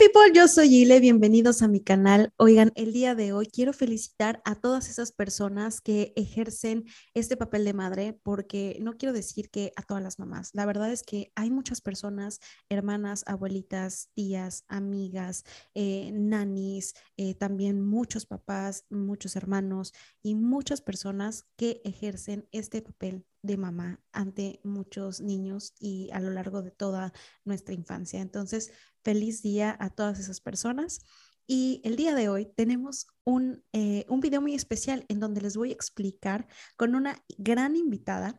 people, yo soy Ile, bienvenidos a mi canal. Oigan, el día de hoy quiero felicitar a todas esas personas que ejercen este papel de madre, porque no quiero decir que a todas las mamás, la verdad es que hay muchas personas, hermanas, abuelitas, tías, amigas, eh, nanis, eh, también muchos papás, muchos hermanos y muchas personas que ejercen este papel de mamá ante muchos niños y a lo largo de toda nuestra infancia. Entonces, feliz día a todas esas personas. Y el día de hoy tenemos un, eh, un video muy especial en donde les voy a explicar con una gran invitada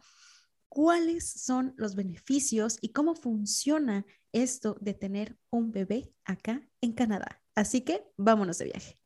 cuáles son los beneficios y cómo funciona esto de tener un bebé acá en Canadá. Así que vámonos de viaje.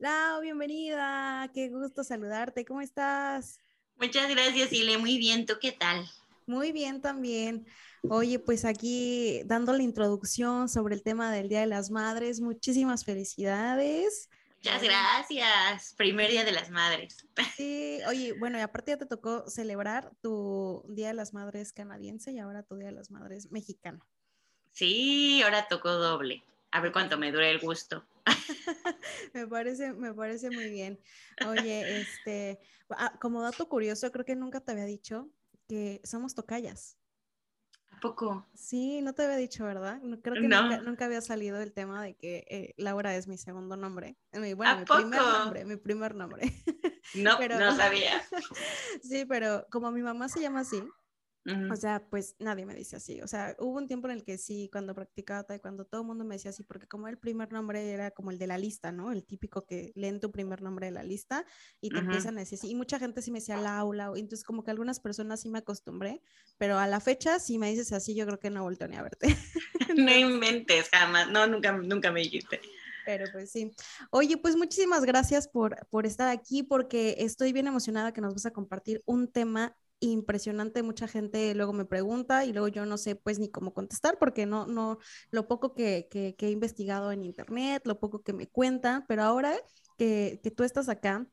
Lau, bienvenida. Qué gusto saludarte. ¿Cómo estás? Muchas gracias, Ile. Muy bien. ¿Tú qué tal? Muy bien también. Oye, pues aquí dando la introducción sobre el tema del Día de las Madres. Muchísimas felicidades. Muchas gracias. Primer Día de las Madres. Sí, oye, bueno, y aparte ya te tocó celebrar tu Día de las Madres canadiense y ahora tu Día de las Madres mexicano. Sí, ahora tocó doble. A ver cuánto me dure el gusto. me parece, me parece muy bien. Oye, este, ah, como dato curioso, creo que nunca te había dicho que somos tocayas. ¿A poco? Sí, no te había dicho, ¿verdad? Creo que nunca, había salido el tema de que eh, Laura es mi segundo nombre. bueno, mi primer nombre, mi primer nombre. No, no sabía. sí, pero como mi mamá se llama así, o sea, pues nadie me dice así. O sea, hubo un tiempo en el que sí, cuando practicaba cuando todo el mundo me decía así, porque como el primer nombre era como el de la lista, ¿no? El típico que leen tu primer nombre de la lista y te empiezan a decir así. Y mucha gente sí me decía Laura, entonces como que algunas personas sí me acostumbré, pero a la fecha, si me dices así, yo creo que no vuelto ni a verte. no inventes, jamás. No, nunca, nunca me dijiste. Pero pues sí. Oye, pues muchísimas gracias por, por estar aquí porque estoy bien emocionada que nos vas a compartir un tema impresionante, mucha gente luego me pregunta y luego yo no sé pues ni cómo contestar porque no, no, lo poco que, que, he investigado en internet, lo poco que me cuentan, pero ahora que, que tú estás acá,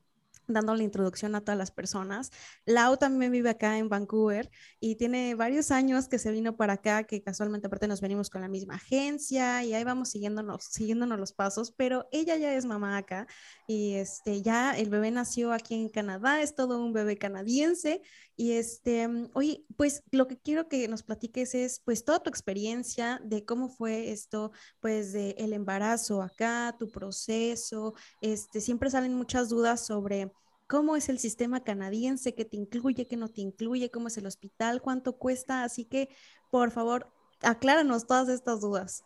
dando la introducción a todas las personas. Lau también vive acá en Vancouver y tiene varios años que se vino para acá, que casualmente aparte nos venimos con la misma agencia y ahí vamos siguiéndonos, siguiéndonos los pasos, pero ella ya es mamá acá y este, ya el bebé nació aquí en Canadá, es todo un bebé canadiense y este, oye, pues lo que quiero que nos platiques es pues toda tu experiencia de cómo fue esto, pues de el embarazo acá, tu proceso, este, siempre salen muchas dudas sobre cómo es el sistema canadiense, qué te incluye, qué no te incluye, cómo es el hospital, cuánto cuesta. Así que, por favor, acláranos todas estas dudas.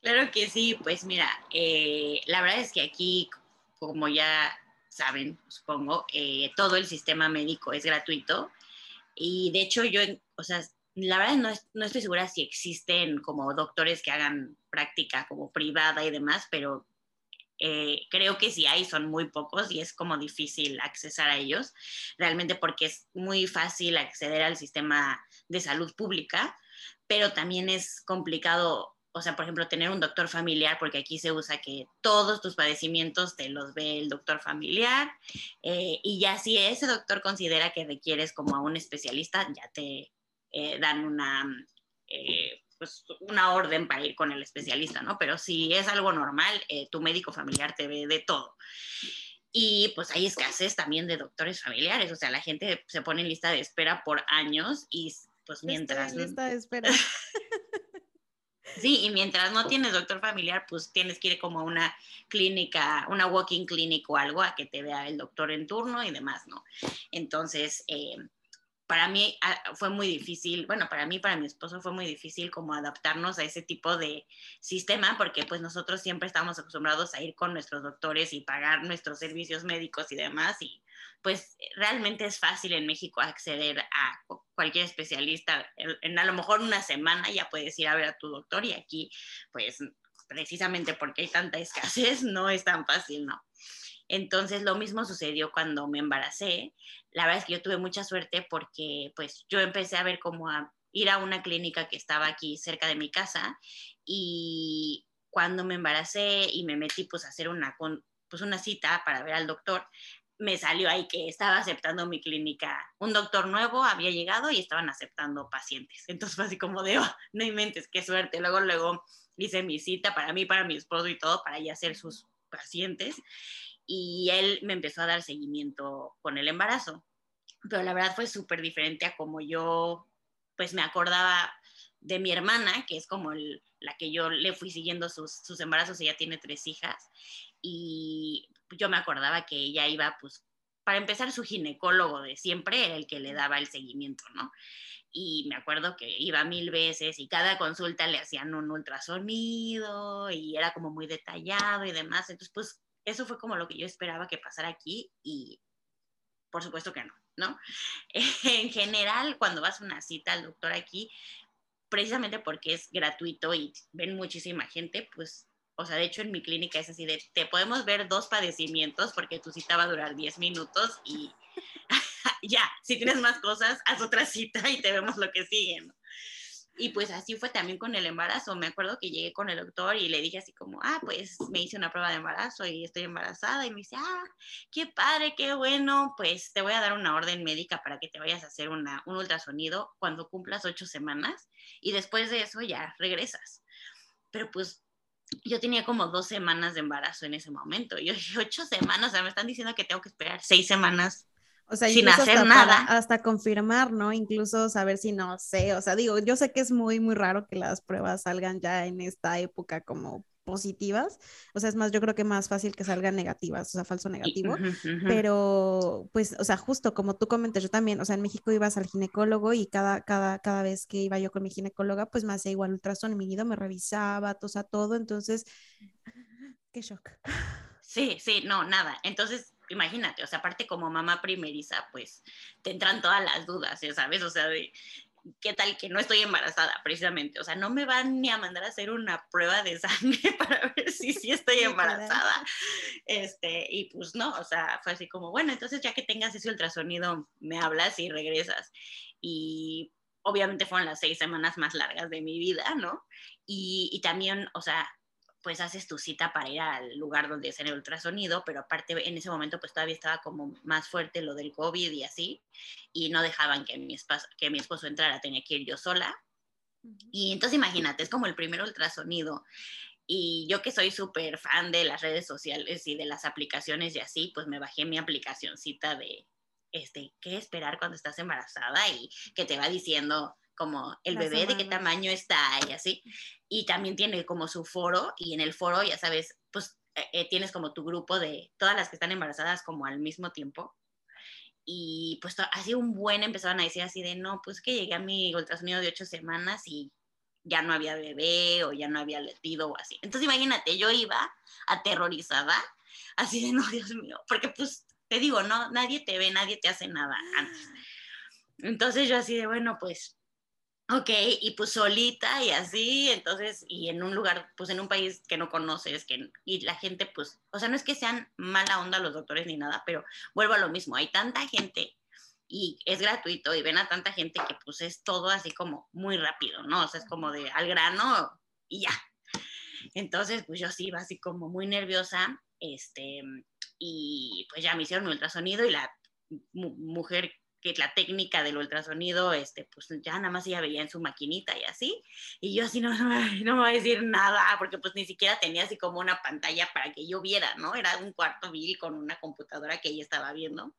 Claro que sí, pues mira, eh, la verdad es que aquí, como ya saben, supongo, eh, todo el sistema médico es gratuito. Y de hecho yo, o sea, la verdad no, no, estoy segura si existen como doctores que hagan práctica como privada y demás, pero eh, creo que si hay son muy pocos y es como difícil accesar a ellos, realmente porque es muy fácil acceder al sistema de salud pública, pero también es complicado, o sea, por ejemplo, tener un doctor familiar, porque aquí se usa que todos tus padecimientos te los ve el doctor familiar, eh, y ya si ese doctor considera que requieres como a un especialista, ya te eh, dan una pues, una orden para ir con el especialista, ¿no? Pero si es algo normal, eh, tu médico familiar te ve de todo. Y pues hay escasez también de doctores familiares, o sea, la gente se pone en lista de espera por años y pues mientras... Lista de espera. Sí, y mientras no tienes doctor familiar, pues tienes que ir como a una clínica, una walking clinic o algo a que te vea el doctor en turno y demás, ¿no? Entonces, eh, para mí ah, fue muy difícil, bueno, para mí, para mi esposo fue muy difícil como adaptarnos a ese tipo de sistema, porque pues nosotros siempre estamos acostumbrados a ir con nuestros doctores y pagar nuestros servicios médicos y demás, y pues realmente es fácil en México acceder a cualquier especialista, en a lo mejor una semana ya puedes ir a ver a tu doctor y aquí pues precisamente porque hay tanta escasez no es tan fácil, ¿no? Entonces lo mismo sucedió cuando me embaracé. La verdad es que yo tuve mucha suerte porque pues yo empecé a ver como a ir a una clínica que estaba aquí cerca de mi casa y cuando me embaracé y me metí pues a hacer una, pues, una cita para ver al doctor, me salió ahí que estaba aceptando mi clínica. Un doctor nuevo había llegado y estaban aceptando pacientes. Entonces fue así como de, oh, no inventes, qué suerte. Luego, luego hice mi cita para mí, para mi esposo y todo, para ya ser sus pacientes. Y él me empezó a dar seguimiento con el embarazo. Pero la verdad fue súper diferente a como yo, pues me acordaba de mi hermana, que es como la que yo le fui siguiendo sus, sus embarazos, ella tiene tres hijas, y yo me acordaba que ella iba, pues, para empezar, su ginecólogo de siempre era el que le daba el seguimiento, ¿no? Y me acuerdo que iba mil veces y cada consulta le hacían un ultrasonido y era como muy detallado y demás. Entonces, pues, eso fue como lo que yo esperaba que pasara aquí y por supuesto que no, ¿no? En general, cuando vas a una cita al doctor aquí, precisamente porque es gratuito y ven muchísima gente, pues o sea, de hecho en mi clínica es así de, te podemos ver dos padecimientos porque tu cita va a durar 10 minutos y ya, si tienes más cosas, haz otra cita y te vemos lo que sigue, ¿no? Y pues así fue también con el embarazo. Me acuerdo que llegué con el doctor y le dije así como, ah, pues me hice una prueba de embarazo y estoy embarazada. Y me dice, ah, qué padre, qué bueno. Pues te voy a dar una orden médica para que te vayas a hacer una, un ultrasonido cuando cumplas ocho semanas y después de eso ya regresas. Pero pues yo tenía como dos semanas de embarazo en ese momento. Yo dije, ocho semanas, o sea, me están diciendo que tengo que esperar seis semanas o sea, sin hacer nada. hasta confirmar, ¿no? Incluso saber si no sé. O sea, digo, yo sé que es muy, muy raro que las pruebas salgan ya en esta época como positivas, o sea, es más, yo creo que más fácil que salgan negativas, o sea, falso negativo, pero pues, o sea, justo como tú comentas, yo también, o sea, en México ibas al ginecólogo y cada, cada, cada vez que iba yo con mi ginecóloga, pues me hacía igual ultrasonido, me revisaba, o sea, todo, entonces, qué shock. Sí, sí, no, nada, entonces imagínate, o sea, aparte como mamá primeriza, pues te entran todas las dudas, ¿sabes? O sea, de qué tal que no estoy embarazada, precisamente. O sea, no me van ni a mandar a hacer una prueba de sangre para ver si sí estoy embarazada. Este, y pues no, o sea, fue así como, bueno, entonces ya que tengas ese ultrasonido, me hablas y regresas. Y obviamente fueron las seis semanas más largas de mi vida, ¿no? Y, y también, o sea, pues haces tu cita para ir al lugar donde es el ultrasonido, pero aparte en ese momento pues todavía estaba como más fuerte lo del COVID y así, y no dejaban que mi esposo, que mi esposo entrara, tenía que ir yo sola. Y entonces imagínate, es como el primer ultrasonido. Y yo que soy súper fan de las redes sociales y de las aplicaciones y así, pues me bajé mi aplicacioncita de, este, qué esperar cuando estás embarazada y que te va diciendo como el bebé de qué tamaño está y así. Y también tiene como su foro y en el foro, ya sabes, pues eh, eh, tienes como tu grupo de todas las que están embarazadas como al mismo tiempo. Y pues así un buen empezaron a decir así de, no, pues que llegué a mi ultrasonido de ocho semanas y ya no había bebé o ya no había latido o así. Entonces imagínate, yo iba aterrorizada, así de, no, Dios mío, porque pues te digo, no, nadie te ve, nadie te hace nada antes. Entonces yo así de, bueno, pues Ok, y pues solita y así, entonces, y en un lugar, pues en un país que no conoces, que, y la gente, pues, o sea, no es que sean mala onda los doctores ni nada, pero vuelvo a lo mismo, hay tanta gente y es gratuito y ven a tanta gente que pues es todo así como muy rápido, ¿no? O sea, es como de al grano y ya. Entonces, pues yo sí iba así como muy nerviosa, este, y pues ya me hicieron mi ultrasonido y la mujer que la técnica del ultrasonido, este, pues ya nada más ella veía en su maquinita y así, y yo así no, no, no me voy a decir nada, porque pues ni siquiera tenía así como una pantalla para que yo viera, ¿no? Era un cuarto vil con una computadora que ella estaba viendo,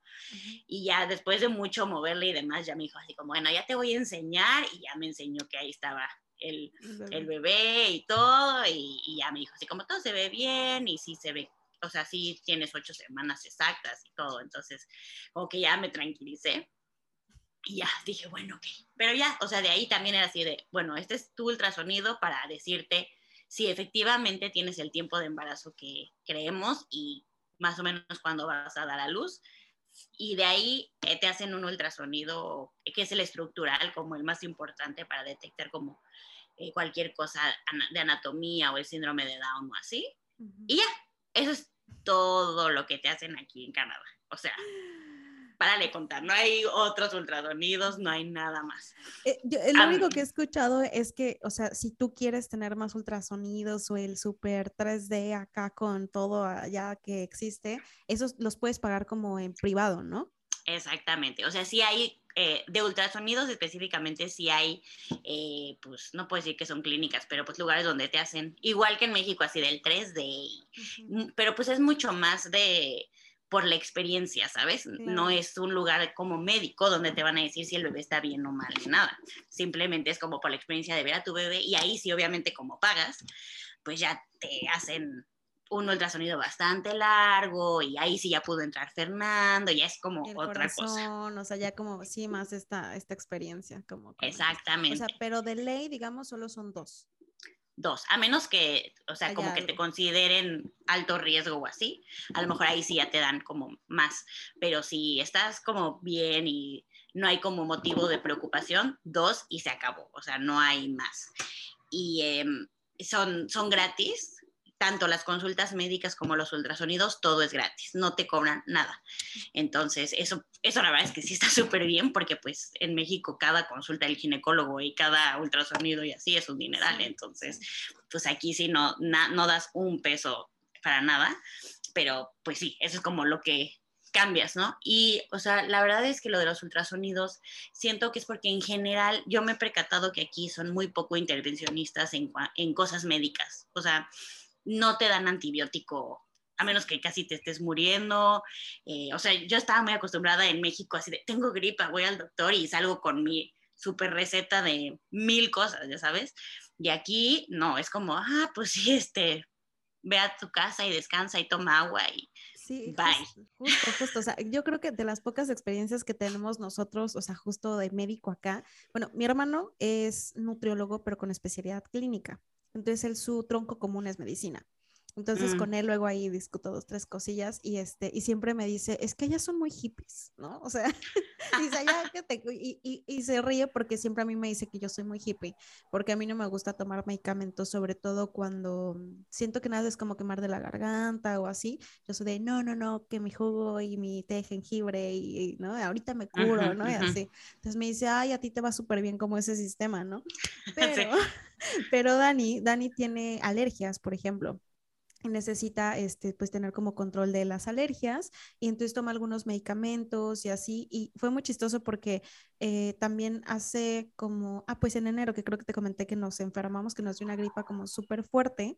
y ya después de mucho moverle y demás, ya me dijo así como, bueno, ya te voy a enseñar, y ya me enseñó que ahí estaba el, el bebé y todo, y, y ya me dijo así como todo se ve bien, y sí se ve o sea, sí tienes ocho semanas exactas y todo, entonces, como que ya me tranquilicé. Y ya dije, bueno, ok. Pero ya, o sea, de ahí también era así de, bueno, este es tu ultrasonido para decirte si efectivamente tienes el tiempo de embarazo que creemos y más o menos cuando vas a dar a luz. Y de ahí eh, te hacen un ultrasonido que es el estructural, como el más importante para detectar como eh, cualquier cosa de anatomía o el síndrome de Down o así. Y ya, eso es todo lo que te hacen aquí en Canadá. O sea, párale contar, no hay otros ultrasonidos, no hay nada más. Eh, lo único que he escuchado es que, o sea, si tú quieres tener más ultrasonidos o el super 3D acá con todo allá que existe, esos los puedes pagar como en privado, ¿no? Exactamente, o sea, sí hay eh, de ultrasonidos específicamente sí hay, eh, pues no puedo decir que son clínicas, pero pues lugares donde te hacen, igual que en México, así del 3D, mm, pero pues es mucho más de por la experiencia, ¿sabes? No es un lugar como médico donde te van a decir si el bebé está bien o mal, nada. Simplemente es como por la experiencia de ver a tu bebé y ahí sí, obviamente, como pagas, pues ya te hacen un ultrasonido bastante largo y ahí sí ya pudo entrar Fernando, ya es como otra cosa. O sea, ya como sí más esta, esta experiencia. Como, Exactamente. O sea, pero de ley, digamos, solo son dos. Dos, a menos que, o sea, como que te consideren alto riesgo o así, a lo mejor ahí sí ya te dan como más, pero si estás como bien y no hay como motivo de preocupación, dos y se acabó, o sea, no hay más. Y em, son, son gratis, tanto las consultas médicas como los ultrasonidos, todo es gratis, no te cobran nada. Entonces, eso, eso la verdad es que sí está súper bien porque pues en México cada consulta del ginecólogo y cada ultrasonido y así es un dineral. Entonces, pues aquí sí no, no das un peso para nada, pero pues sí, eso es como lo que cambias, ¿no? Y, o sea, la verdad es que lo de los ultrasonidos, siento que es porque en general yo me he percatado que aquí son muy poco intervencionistas en, en cosas médicas. O sea, no te dan antibiótico a menos que casi te estés muriendo. Eh, o sea, yo estaba muy acostumbrada en México así de, tengo gripa, voy al doctor y salgo con mi super receta de mil cosas, ya sabes. Y aquí no, es como, ah, pues sí, este, ve a tu casa y descansa y toma agua y sí, bye. Justo, justo, o sea, yo creo que de las pocas experiencias que tenemos nosotros, o sea, justo de médico acá, bueno, mi hermano es nutriólogo, pero con especialidad clínica. Entonces, él, su tronco común es medicina. Entonces mm. con él luego ahí discuto dos, tres cosillas y este, y siempre me dice, es que ellas son muy hippies, ¿no? O sea, dice, ya que te, y, y, y, se ríe porque siempre a mí me dice que yo soy muy hippie, porque a mí no me gusta tomar medicamentos, sobre todo cuando siento que nada es como quemar de la garganta o así, yo soy de, no, no, no, que mi jugo y mi té de jengibre y, ¿no? Ahorita me curo, ¿no? Y así. Entonces me dice, ay, a ti te va súper bien como ese sistema, ¿no? Pero, pero Dani, Dani tiene alergias, por ejemplo necesita este, pues tener como control de las alergias y entonces toma algunos medicamentos y así y fue muy chistoso porque eh, también hace como, ah, pues en enero que creo que te comenté que nos enfermamos, que nos dio una gripa como súper fuerte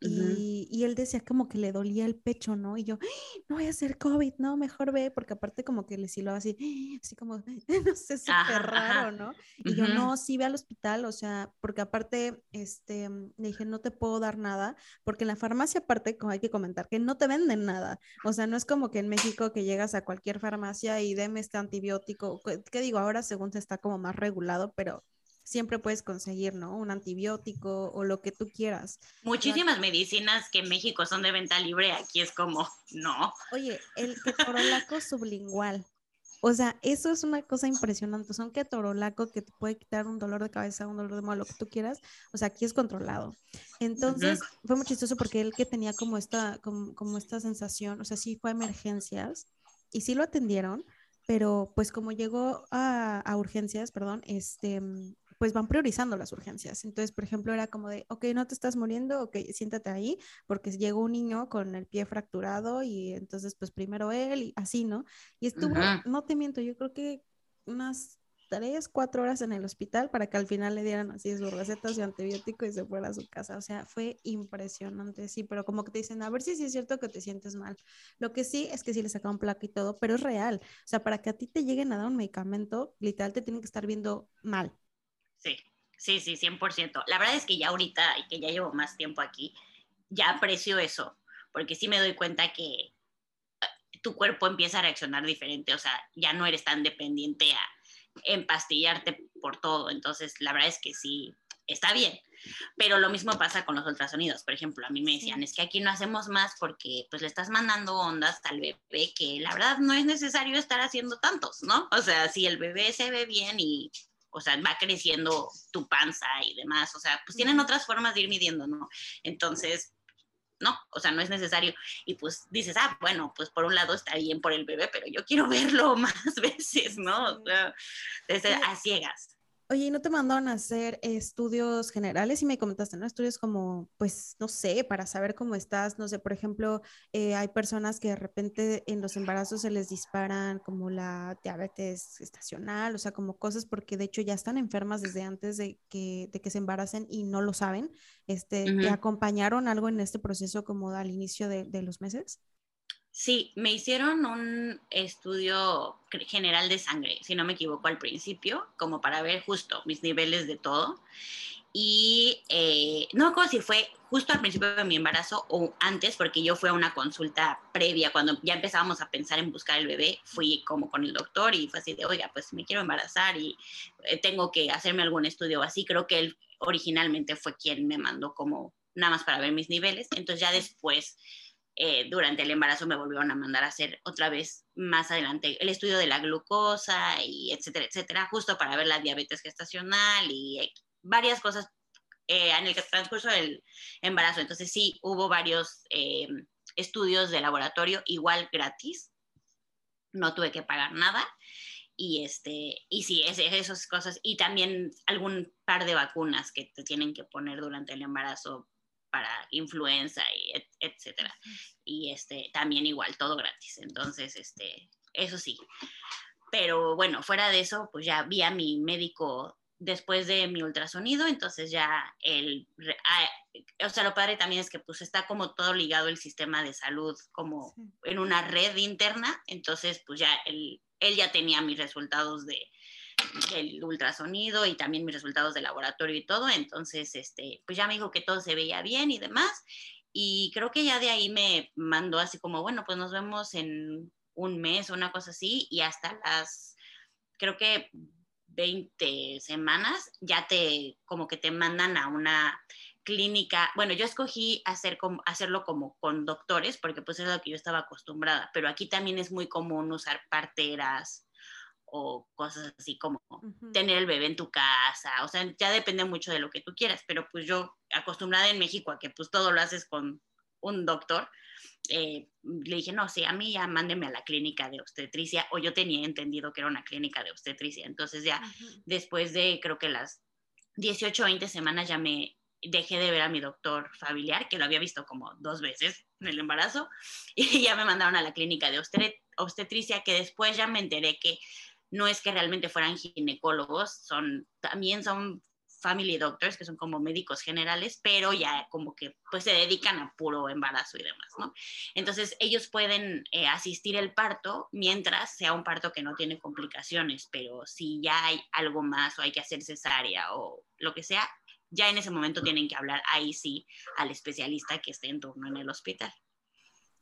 y, y, él decía como que le dolía el pecho, ¿no? Y yo, no voy a hacer COVID, no, mejor ve, porque aparte como que le siló así, así como, no sé, súper raro, ¿no? Y yo, no, sí ve al hospital, o sea, porque aparte, este, le dije, no te puedo dar nada, porque en la farmacia aparte, como hay que comentar, que no te venden nada, o sea, no es como que en México que llegas a cualquier farmacia y deme este antibiótico, ¿qué digo? Ahora según se está como más regulado, pero siempre puedes conseguir, ¿no? Un antibiótico o lo que tú quieras. Muchísimas medicinas que en México son de venta libre, aquí es como, no. Oye, el ketorolaco sublingual. O sea, eso es una cosa impresionante. Son ketorolaco que te puede quitar un dolor de cabeza, un dolor de malo, lo que tú quieras. O sea, aquí es controlado. Entonces, fue muy chistoso porque él que tenía como esta, como, como esta sensación, o sea, sí fue a emergencias y sí lo atendieron, pero pues como llegó a, a, urgencias, perdón, este, pues van priorizando las urgencias. Entonces, por ejemplo, era como de, ok, no te estás muriendo, ok, siéntate ahí, porque llegó un niño con el pie fracturado y entonces, pues primero él y así, ¿no? Y estuvo, no te miento, yo creo que unas tres, cuatro horas en el hospital para que al final le dieran así sus recetas de antibiótico y se fuera a su casa. O sea, fue impresionante, sí, pero como que te dicen, a ver si sí es cierto que te sientes mal. Lo que sí es que sí le sacaron placa y todo, pero es real. O sea, para que a ti te lleguen a dar un medicamento, literal te tienen que estar viendo mal. Sí, sí, sí, 100%. La verdad es que ya ahorita, y que ya llevo más tiempo aquí, ya aprecio eso, porque sí me doy cuenta que eh, tu cuerpo empieza a reaccionar diferente, o sea, ya no eres tan dependiente a empastillarte por todo. Entonces, la verdad es que sí, está bien. Pero lo mismo pasa con los ultrasonidos. Por ejemplo, a mí me decían, es que aquí no hacemos más porque pues le estás mandando ondas al bebé que la verdad no es necesario estar haciendo tantos, ¿no? O sea, si el bebé se ve bien y, o sea, va creciendo tu panza y demás, o sea, pues tienen otras formas de ir midiendo, ¿no? Entonces, no, o sea, no es necesario. Y pues dices, ah, bueno, pues por un lado está bien por el bebé, pero yo quiero verlo más veces, ¿no? O sea, a ciegas. Oye, ¿y no te mandaron a hacer estudios generales? Y me comentaste, ¿no? Estudios como, pues, no sé, para saber cómo estás. No sé, por ejemplo, eh, hay personas que de repente en los embarazos se les disparan como la diabetes estacional, o sea, como cosas porque de hecho ya están enfermas desde antes de que, de que se embaracen y no lo saben. Este, ¿Te acompañaron algo en este proceso como al inicio de, de los meses? Sí, me hicieron un estudio general de sangre, si no me equivoco, al principio, como para ver justo mis niveles de todo. Y eh, no me si fue justo al principio de mi embarazo o antes, porque yo fui a una consulta previa, cuando ya empezábamos a pensar en buscar el bebé, fui como con el doctor y fue así de, oiga, pues me quiero embarazar y eh, tengo que hacerme algún estudio así. Creo que él originalmente fue quien me mandó como nada más para ver mis niveles. Entonces ya después eh, durante el embarazo me volvieron a mandar a hacer otra vez más adelante el estudio de la glucosa y etcétera, etcétera, justo para ver la diabetes gestacional y varias cosas eh, en el transcurso del embarazo. Entonces sí, hubo varios eh, estudios de laboratorio igual gratis, no tuve que pagar nada. Y, este, y sí, esas cosas. Y también algún par de vacunas que te tienen que poner durante el embarazo para influenza y etcétera. Y este, también igual, todo gratis. Entonces, este, eso sí. Pero bueno, fuera de eso, pues ya vi a mi médico después de mi ultrasonido, entonces ya el, ah, o sea, lo padre también es que pues está como todo ligado el sistema de salud como en una red interna, entonces pues ya él, él ya tenía mis resultados de, el ultrasonido y también mis resultados de laboratorio y todo. Entonces, este, pues ya me dijo que todo se veía bien y demás. Y creo que ya de ahí me mandó así como, bueno, pues nos vemos en un mes o una cosa así y hasta las, creo que 20 semanas ya te, como que te mandan a una clínica, bueno, yo escogí hacer como, hacerlo como con doctores, porque pues es lo que yo estaba acostumbrada, pero aquí también es muy común usar parteras, o cosas así como tener el bebé en tu casa, o sea, ya depende mucho de lo que tú quieras, pero pues yo acostumbrada en México a que pues todo lo haces con un doctor, eh, le dije, no, sí, a mí ya mándeme a la clínica de obstetricia, o yo tenía entendido que era una clínica de obstetricia, entonces ya después de creo que las 18 o 20 semanas ya me dejé de ver a mi doctor familiar, que lo había visto como dos veces en el embarazo, y ya me mandaron a la clínica de obstetricia, que después ya me enteré que no es que realmente fueran ginecólogos, son, también son family doctors, que son como médicos generales, pero ya como que pues se dedican a puro embarazo y demás, ¿no? Entonces ellos pueden eh, asistir el parto mientras sea un parto que no tiene complicaciones, pero si ya hay algo más o hay que hacer cesárea o lo que sea, ya en ese momento tienen que hablar ahí sí al especialista que esté en turno en el hospital.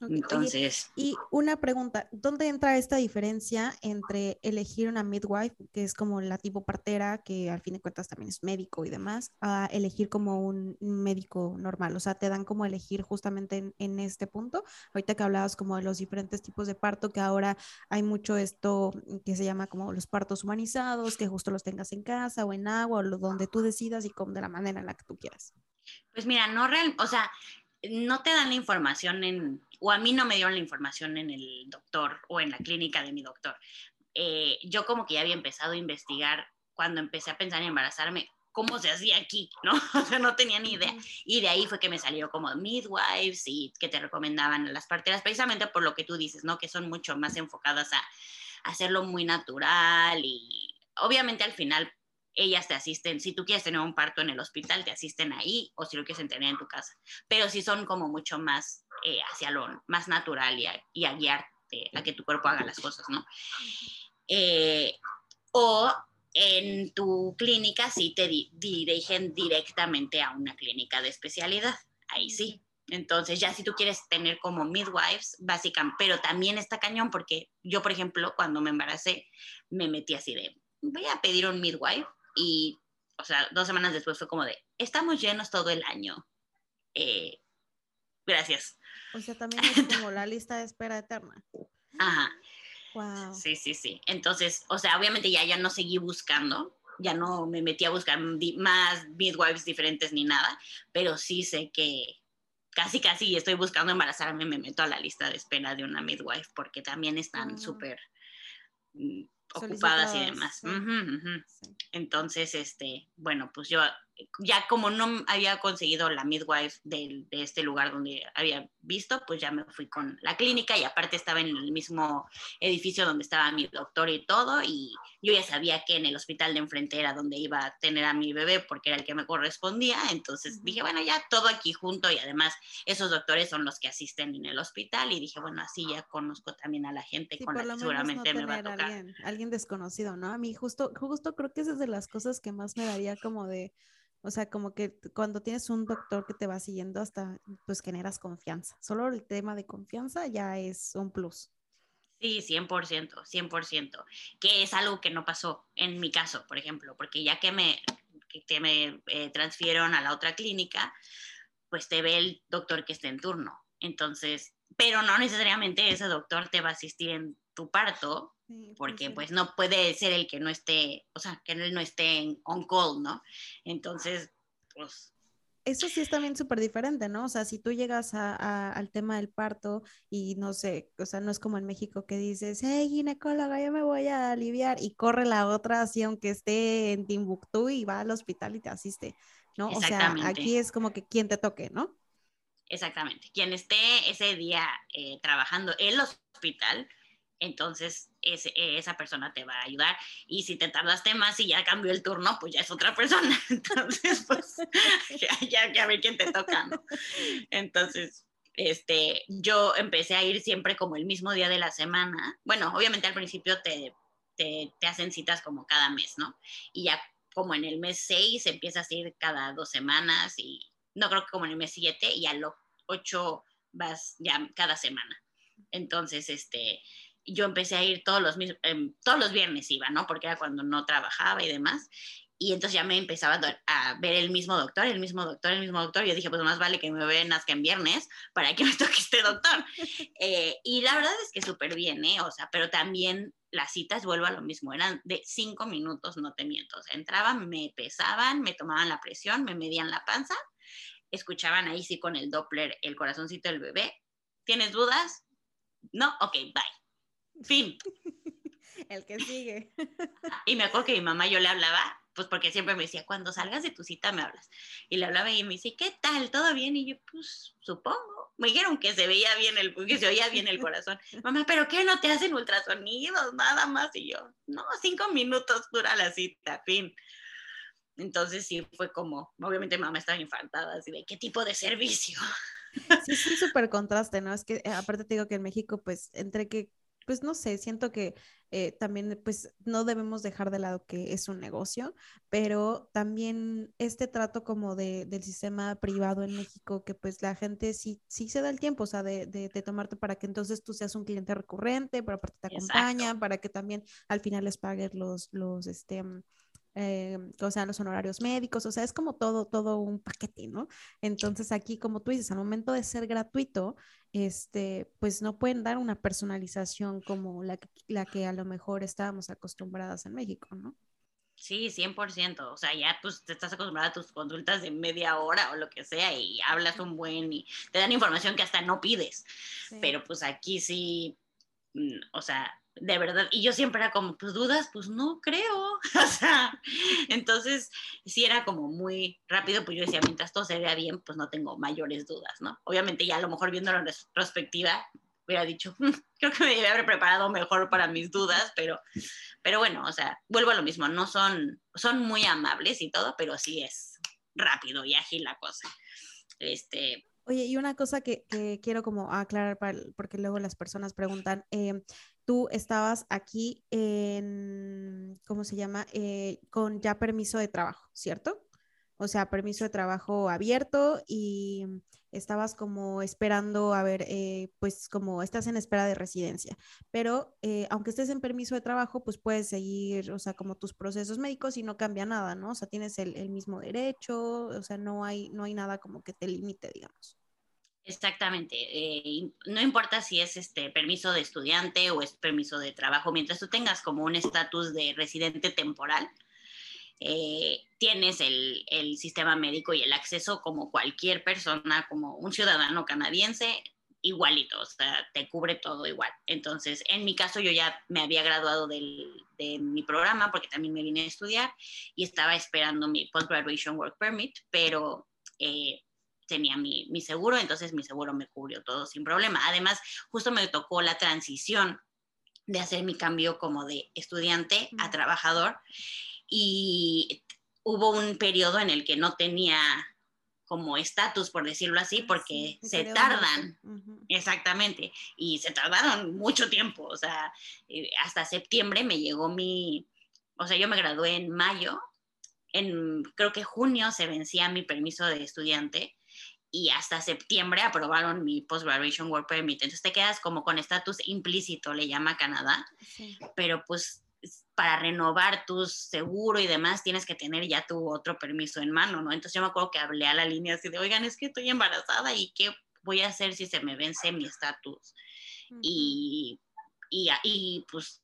Entonces. y una pregunta, ¿dónde entra esta diferencia entre elegir una midwife, que es como la tipo partera, que al fin de cuentas también es médico y demás, a elegir como un médico normal? O sea, te dan como elegir justamente en, este punto. Ahorita que hablabas como de los diferentes tipos de parto, que ahora hay mucho esto que se llama como los partos humanizados, que justo los tengas en casa o en agua o donde tú decidas y como de la manera en la que tú quieras. Pues mira, no real, o sea, no te dan la información en, o a mí no me dieron la información en el doctor o en la clínica de mi doctor. Eh, yo como que ya había empezado a investigar cuando empecé a pensar en embarazarme, cómo se hacía aquí, ¿no? O sea, no tenía ni idea. Y de ahí fue que me salió como midwives y que te recomendaban las parteras, precisamente por lo que tú dices, ¿no? Que son mucho más enfocadas a, a hacerlo muy natural y obviamente al final ellas te asisten, si tú quieres tener un parto en el hospital, te asisten ahí, o si lo quieres tener en tu casa. Pero si son como mucho más eh, hacia lo más natural y a, guiarte a que tu cuerpo haga las cosas, ¿no? Eh, o en tu clínica sí te dirigen directamente a una clínica de especialidad, ahí sí. Entonces, ya si tú quieres tener como midwives, básicamente, pero también está cañón porque yo, por ejemplo, cuando me embaracé, me metí así de, voy a pedir un midwife y, o sea, dos semanas después fue como de, estamos llenos todo el año. Eh, gracias. O sea, también es como la lista de espera eterna. Ajá. Wow. Sí, sí, sí. Entonces, o sea, obviamente ya, ya no seguí buscando, ya no me metí a buscar más midwives diferentes ni nada, pero sí sé que, casi, casi estoy buscando embarazarme, me meto a la lista de espera de una midwife porque también están Ah. súper mm, ocupadas y demás. sí. Sí. Entonces, este, bueno, pues yo ya como no había conseguido la midwife del- de, este lugar donde había visto, pues ya me fui con la clínica y aparte estaba en el mismo edificio donde estaba mi doctor y todo y yo ya sabía que en el hospital de enfrente era donde iba a tener a mi bebé porque era el que me correspondía, entonces dije, bueno, ya todo aquí junto y además esos doctores son los que asisten en el hospital y dije, bueno, así ya conozco también a la gente Sí, con la que menos no seguramente me va a tocar. alguien, alguien desconocido, ¿no? A mí justo, justo creo que esa es de las cosas que más me daría como de, o sea, como que cuando tienes un doctor que te va siguiendo hasta, pues generas confianza. Solo el tema de confianza ya es un plus. Sí, 100%, 100%, que es algo que no pasó en mi caso, por ejemplo, porque ya que me, que, me eh, transfirieron a la otra clínica, pues te ve el doctor que esté en turno. Entonces, pero no necesariamente ese doctor te va a asistir en tu parto, porque pues no puede ser el que no esté, o sea, que él no esté en on call, ¿no? Entonces, pues Eso sí es también súper diferente, ¿no? O sea, si tú llegas a- a- al tema del parto y no sé, o sea, no es como en México que dices, hey, ginecóloga, yo me voy a aliviar y corre la otra así aunque esté en Timbuktu y va al hospital y te asiste, ¿no? O sea, aquí es como que quien te toque, ¿no? Exactamente. Quien esté ese día eh, trabajando en el hospital, entonces ese- esa persona te va a ayudar. Y si te tardaste más y ya cambió el turno, pues ya es otra persona. Entonces, pues ya, ya, ya ve quién te toca, ¿no? Entonces, este, yo empecé a ir siempre como el mismo día de la semana. Bueno, obviamente al principio te, te, te hacen citas como cada mes, ¿no? Y ya como en el mes 6 empiezas a ir cada dos semanas y no creo que como en el mes 7 y a los 8 vas ya cada semana. Entonces, este, yo empecé a ir todos los, em, todos los viernes iba, ¿no? Porque era cuando no trabajaba y demás. Y entonces ya me empezaba a ver el mismo doctor, el mismo doctor, el mismo doctor. Y yo dije, pues más vale que me vean nazca en viernes para que me toque este doctor. Eh, y la verdad es que súper bien, ¿eh? O sea, pero también las citas, vuelvo a lo mismo, eran de cinco minutos, no te miento. O sea, entraban, me pesaban, me tomaban la presión, me medían la panza, escuchaban ahí sí con el Doppler el corazoncito del bebé. ¿Tienes dudas? No, ok, bye. Fin. El que sigue. Y me acuerdo que mi mamá yo le hablaba, pues porque siempre me decía, cuando salgas de tu cita me hablas. Y le hablaba y me dice, ¿qué tal? ¿Todo bien? Y yo, pues supongo. Me dijeron que se veía bien el, que se oía bien el corazón. Mamá, ¿pero qué no te hacen ultrasonidos? Nada más. Y yo, no, cinco minutos dura la cita, fin. Entonces sí fue como, obviamente mi mamá estaba infartada, así de, ¿qué tipo de servicio? Sí, un súper contraste, ¿no? Es que eh, aparte te digo que en México, pues, entre que, pues, no sé, siento que eh, también, pues, no debemos dejar de lado que es un negocio, pero también este trato como de, del sistema privado en México, que pues la gente sí, sí se da el tiempo, o sea, de, de, de tomarte para que entonces tú seas un cliente recurrente, pero aparte te acompañan, para que también al final les pagues los, los, este... mm, eh, o sea, los honorarios médicos, o sea, es como todo, todo un paquete, ¿no? Entonces aquí, como tú dices, al momento de ser gratuito, este, pues no pueden dar una personalización como la que, la que a lo mejor estábamos acostumbradas en México, ¿no? Sí, 100%. O sea, ya pues te estás acostumbrada a tus consultas de media hora o lo que sea y hablas un buen y te dan información que hasta no pides. Sí. Pero pues aquí sí, mm, o sea, de verdad, y yo siempre era como, pues dudas, pues no creo. O sea, entonces sí era como muy rápido, pues yo decía, mientras todo se vea bien, pues no tengo mayores dudas, ¿no? Obviamente ya a lo mejor viéndolo en retrospectiva, hubiera dicho, "Mm, creo que me debía haber preparado mejor para mis dudas, pero, pero bueno, o sea, vuelvo a lo mismo, no son, son muy amables y todo, pero sí es rápido y ágil la cosa. Este, Oye, y una cosa que, quiero como aclarar, porque luego las personas preguntan, eh, tú estabas aquí en, ¿cómo se llama? Eh, con ya permiso de trabajo, ¿cierto? O sea, permiso de trabajo abierto y estabas como esperando, a ver, eh, pues como estás en espera de residencia, pero eh, aunque estés en permiso de trabajo, pues puedes seguir, o sea, como tus procesos médicos y no cambia nada, ¿no? O sea, tienes el, el mismo derecho, o sea, no hay, no hay nada como que te limite, digamos. Exactamente. eh, no importa si es este permiso de estudiante o es permiso de trabajo, mientras tú tengas como un estatus de residente temporal, eh, tienes el, el, sistema médico y el acceso como cualquier persona, como un ciudadano canadiense, igualito, o sea, te cubre todo igual. Entonces, en mi caso, yo ya me había graduado del, de mi programa porque también me vine a estudiar y estaba esperando mi Post-Graduation Work Permit, pero eh, tenía mi, mi, seguro, entonces mi seguro me cubrió todo sin problema. Además, justo me tocó la transición de hacer mi cambio como de estudiante a trabajador y hubo un periodo en el que no tenía como estatus, por decirlo así, porque se tardan, exactamente, y se tardaron mucho tiempo, o sea, eh, hasta septiembre me llegó mi, o sea, yo me gradué en mayo, en creo que junio se vencía mi permiso de estudiante y hasta septiembre aprobaron mi Post-Graduation Work Permit, entonces te quedas como con estatus implícito, le llama Canadá, pero pues para renovar tu seguro y demás, tienes que tener ya tu otro permiso en mano, ¿no? Entonces yo me acuerdo que hablé a la línea así de, oigan, es que estoy embarazada y qué voy a hacer si se me vence mi estatus. y, y, y, pues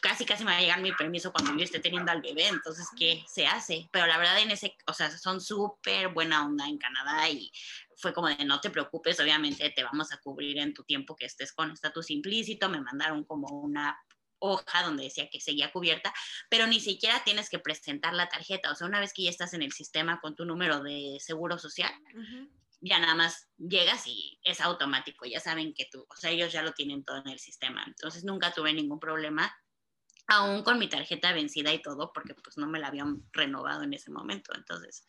casi casi me va a llegar mi permiso cuando yo esté teniendo al bebé, entonces, ¿qué se hace? Pero la verdad en ese, o sea, son súper buena onda en Canadá y fue como de no te preocupes, obviamente te vamos a cubrir en tu tiempo que estés con estatus implícito, me mandaron como una hoja donde decía que seguía cubierta, pero ni siquiera tienes que presentar la tarjeta. O sea, una vez que ya estás en el sistema con tu número de seguro social, ya nada más llegas y es automático. Ya saben que tú, o sea, ellos ya lo tienen todo en el sistema. Entonces nunca tuve ningún problema, aún con mi tarjeta vencida y todo, porque pues no me la habían renovado en ese momento. Entonces,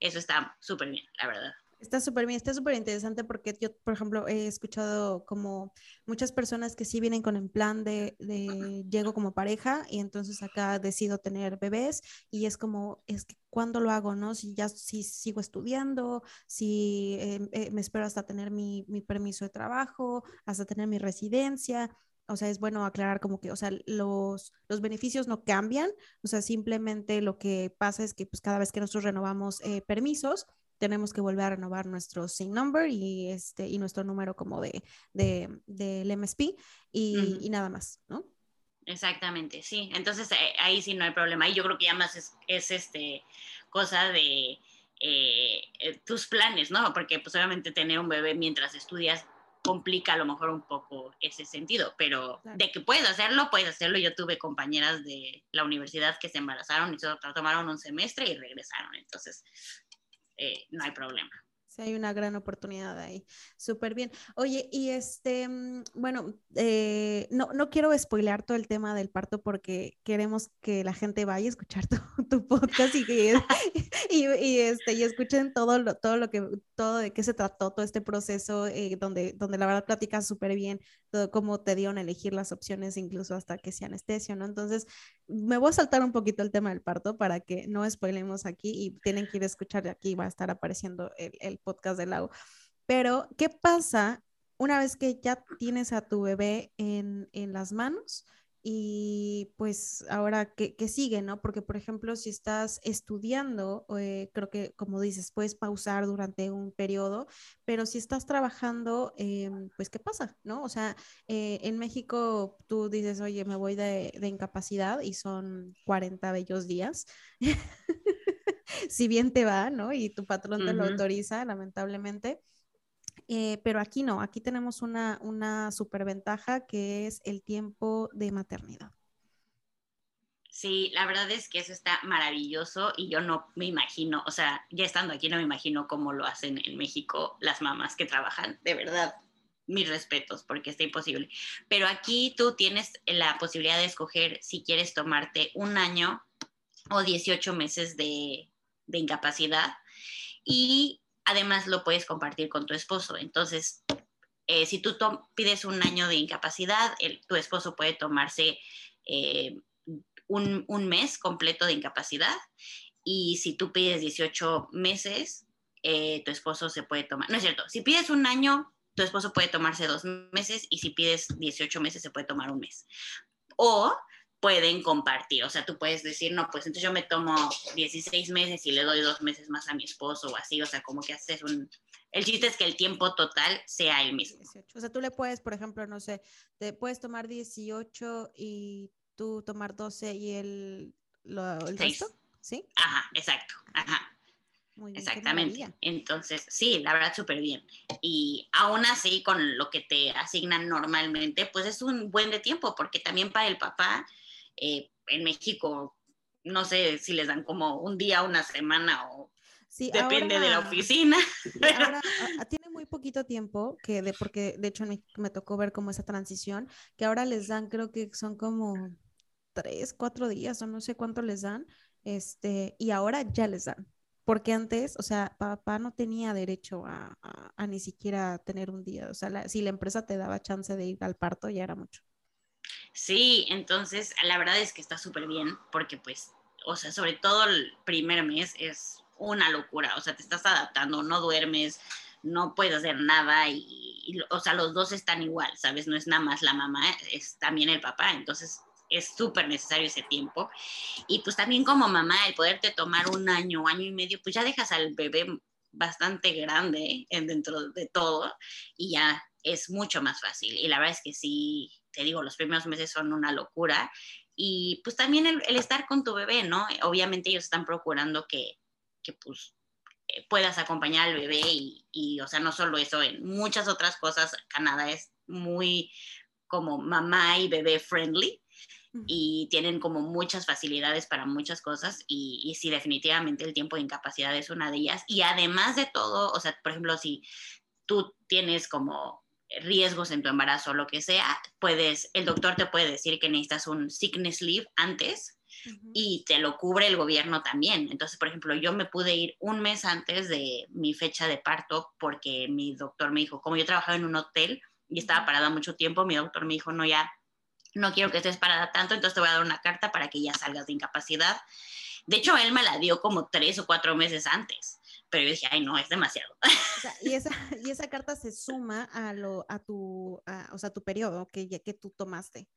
eso está súper bien, la verdad. Está súper bien, está súper interesante porque yo, por ejemplo, he escuchado como muchas personas que sí vienen con el plan de, de, llego como pareja y entonces acá decido tener bebés y es como, es que cuándo lo hago, ¿no? Si ya si sigo estudiando, si eh, eh, me espero hasta tener mi, mi permiso de trabajo, hasta tener mi residencia o sea, es bueno aclarar como que, o sea, los, los beneficios no cambian, o sea, simplemente lo que pasa es que pues cada vez que nosotros renovamos eh, permisos, tenemos que volver a renovar nuestro SIN number y, este, y nuestro número como de, de, del MSP y, y, nada más, ¿no? Exactamente, sí. Entonces eh, ahí sí no hay problema. Y yo creo que ya más es, es este, cosa de eh, eh, tus planes, ¿no? Porque pues obviamente tener un bebé mientras estudias complica a lo mejor un poco ese sentido, pero de que puedes hacerlo, puedes hacerlo. Yo tuve compañeras de la universidad que se embarazaron y solo tomaron un semestre y regresaron. Entonces, eh, no hay problema. Sí, hay una gran oportunidad ahí. Súper bien. Oye, y este, mm, bueno, eh, no, no quiero spoilear todo el tema del parto porque queremos que la gente vaya a escuchar tu, podcast y que y, este, y escuchen todo lo, todo lo que, todo de qué se trató todo este proceso, eh, donde, donde la verdad platicas súper bien cómo te dieron a elegir las opciones, incluso hasta que sea anestesio, ¿no? Entonces, me voy a saltar un poquito el tema del parto para que no spoilemos aquí y tienen que ir a escuchar, aquí va a estar apareciendo el, podcast del lago. Pero, ¿qué pasa una vez que ya tienes a tu bebé en las manos? Y pues ahora ¿qué, sigue, ¿no? Porque, por ejemplo, si estás estudiando, eh, creo que, como dices, puedes pausar durante un periodo, pero si estás trabajando, eh, pues, ¿qué pasa, no? O sea, eh, en México tú dices, oye, me voy de, de incapacidad y son 40 bellos días. si bien te va, ¿no? Y tu patrón te lo autoriza, lamentablemente. Eh, pero aquí no, aquí tenemos una, una superventaja que es el tiempo de maternidad. Sí, la verdad es que eso está maravilloso y yo no me imagino, o sea, ya estando aquí no me imagino cómo lo hacen en México las mamás que trabajan, de verdad, mis respetos, porque está imposible. Pero aquí tú tienes la posibilidad de escoger si quieres tomarte un año o 18 meses de, de incapacidad y además lo puedes compartir con tu esposo. Entonces, eh, si tú pides un año de incapacidad, tu esposo puede tomarse eh, un, mes completo de incapacidad y si tú pides 18 meses, eh, tu esposo se puede tomar, no es cierto, si pides un año, tu esposo puede tomarse dos meses y si pides 18 meses se puede tomar un mes. O pueden compartir. O sea, tú puedes decir, no, pues entonces yo me tomo 16 meses y le doy dos meses más a mi esposo o así. O sea, como que haces un... El chiste es que el tiempo total sea el mismo. O sea, tú le puedes, por ejemplo, no sé, te puedes tomar 18 y tú tomar 12 y el, el resto. ¿sí? Ajá, exacto, ajá. Exactamente. Entonces, sí, la verdad, súper bien. Y aún así, con lo que te asignan normalmente, pues es un buen de tiempo, porque también para el papá, eh, en México, no sé si les dan como un día, una semana o depende de la oficina. Ahora tiene muy poquito tiempo que de porque de hecho me tocó ver como esa transición que ahora les dan creo que son como tres, cuatro días o no sé cuánto les dan, este y ahora ya les dan porque antes, o sea, papá no tenía derecho a, ni siquiera tener un día, o sea, si la empresa te daba chance de ir al parto, ya era mucho. Sí, entonces la verdad es que está súper bien, porque pues, o sea, sobre todo el primer mes es una locura, o sea, te estás adaptando, no duermes, no puedes hacer nada y, o sea, los dos están igual, ¿sabes? No es nada más la mamá, es también el papá, entonces es súper necesario ese tiempo. Y pues también como mamá, el poderte tomar un año, año y medio, pues ya dejas al bebé bastante grande eh, dentro de todo y ya es mucho más fácil. Y la verdad es que sí, te digo, los primeros meses son una locura. Y pues también el, estar con tu bebé, ¿no? Obviamente ellos están procurando que, que pues eh, puedas acompañar al bebé y, y, o sea, no solo eso, en muchas otras cosas, Canadá es muy como mamá y bebé friendly y tienen como muchas facilidades para muchas cosas y, y sí, definitivamente el tiempo de incapacidad es una de ellas. Y además de todo, o sea, por ejemplo, si tú tienes como riesgos en tu embarazo o lo que sea, puedes, el doctor te puede decir que necesitas un sickness leave antes y te lo cubre el gobierno también. Entonces, por ejemplo, yo me pude ir un mes antes de mi fecha de parto porque mi doctor me dijo, como yo trabajaba en un hotel y estaba parada mucho tiempo, mi doctor me dijo, no, ya no quiero que estés parada tanto, entonces te voy a dar una carta para que ya salgas de incapacidad. De hecho, él me la dio como tres o cuatro meses antes, pero yo dije, ay, no, es demasiado. y, esa, y esa carta se suma a, lo, a, tu, o sea, tu periodo que, que tú tomaste.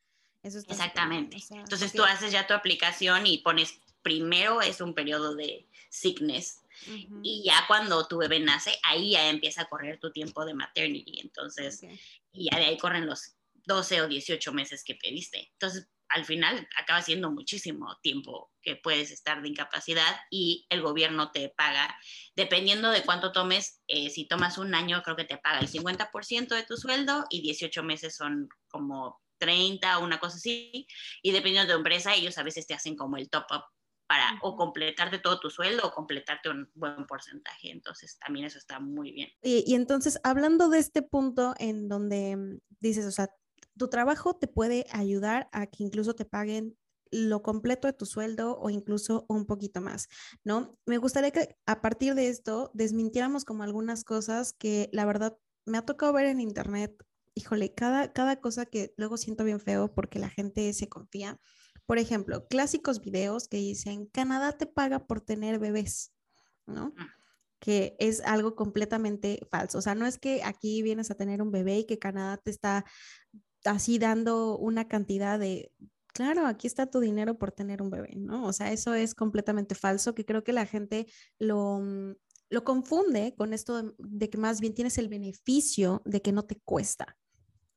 Eso Exactamente. entonces tú haces ya tu aplicación y pones primero es un periodo de sickness y ya cuando tu bebé nace, ahí ya empieza a correr tu tiempo de maternity. Entonces, y ya de ahí corren los 12 o 18 meses que pediste. Entonces, al final acaba siendo muchísimo tiempo que puedes estar de incapacidad y el gobierno te paga, dependiendo de cuánto tomes, eh, si tomas un año creo que te paga el 50% de tu sueldo y 18 meses son como 30 o una cosa así, y dependiendo de tu empresa, ellos a veces te hacen como el top up para o completarte todo tu sueldo o completarte un buen porcentaje. Entonces, también eso está muy bien. Y, y entonces, hablando de este punto en donde mm, dices, o sea, tu trabajo te puede ayudar a que incluso te paguen lo completo de tu sueldo o incluso un poquito más, ¿no? Me gustaría que a partir de esto desmintiéramos como algunas cosas que la verdad me ha tocado ver en internet. Híjole, cada, cada cosa que luego siento bien feo porque la gente se confía. Por ejemplo, clásicos videos que dicen, Canadá te paga por tener bebés, ¿no? Mm. que es algo completamente falso. O sea, no es que aquí vienes a tener un bebé y que Canadá te está así dando una cantidad de, claro, aquí está tu dinero por tener un bebé, ¿no? O sea, eso es completamente falso, que creo que la gente lo, mm, lo confunde con esto de, que más bien tienes el beneficio de que no te cuesta.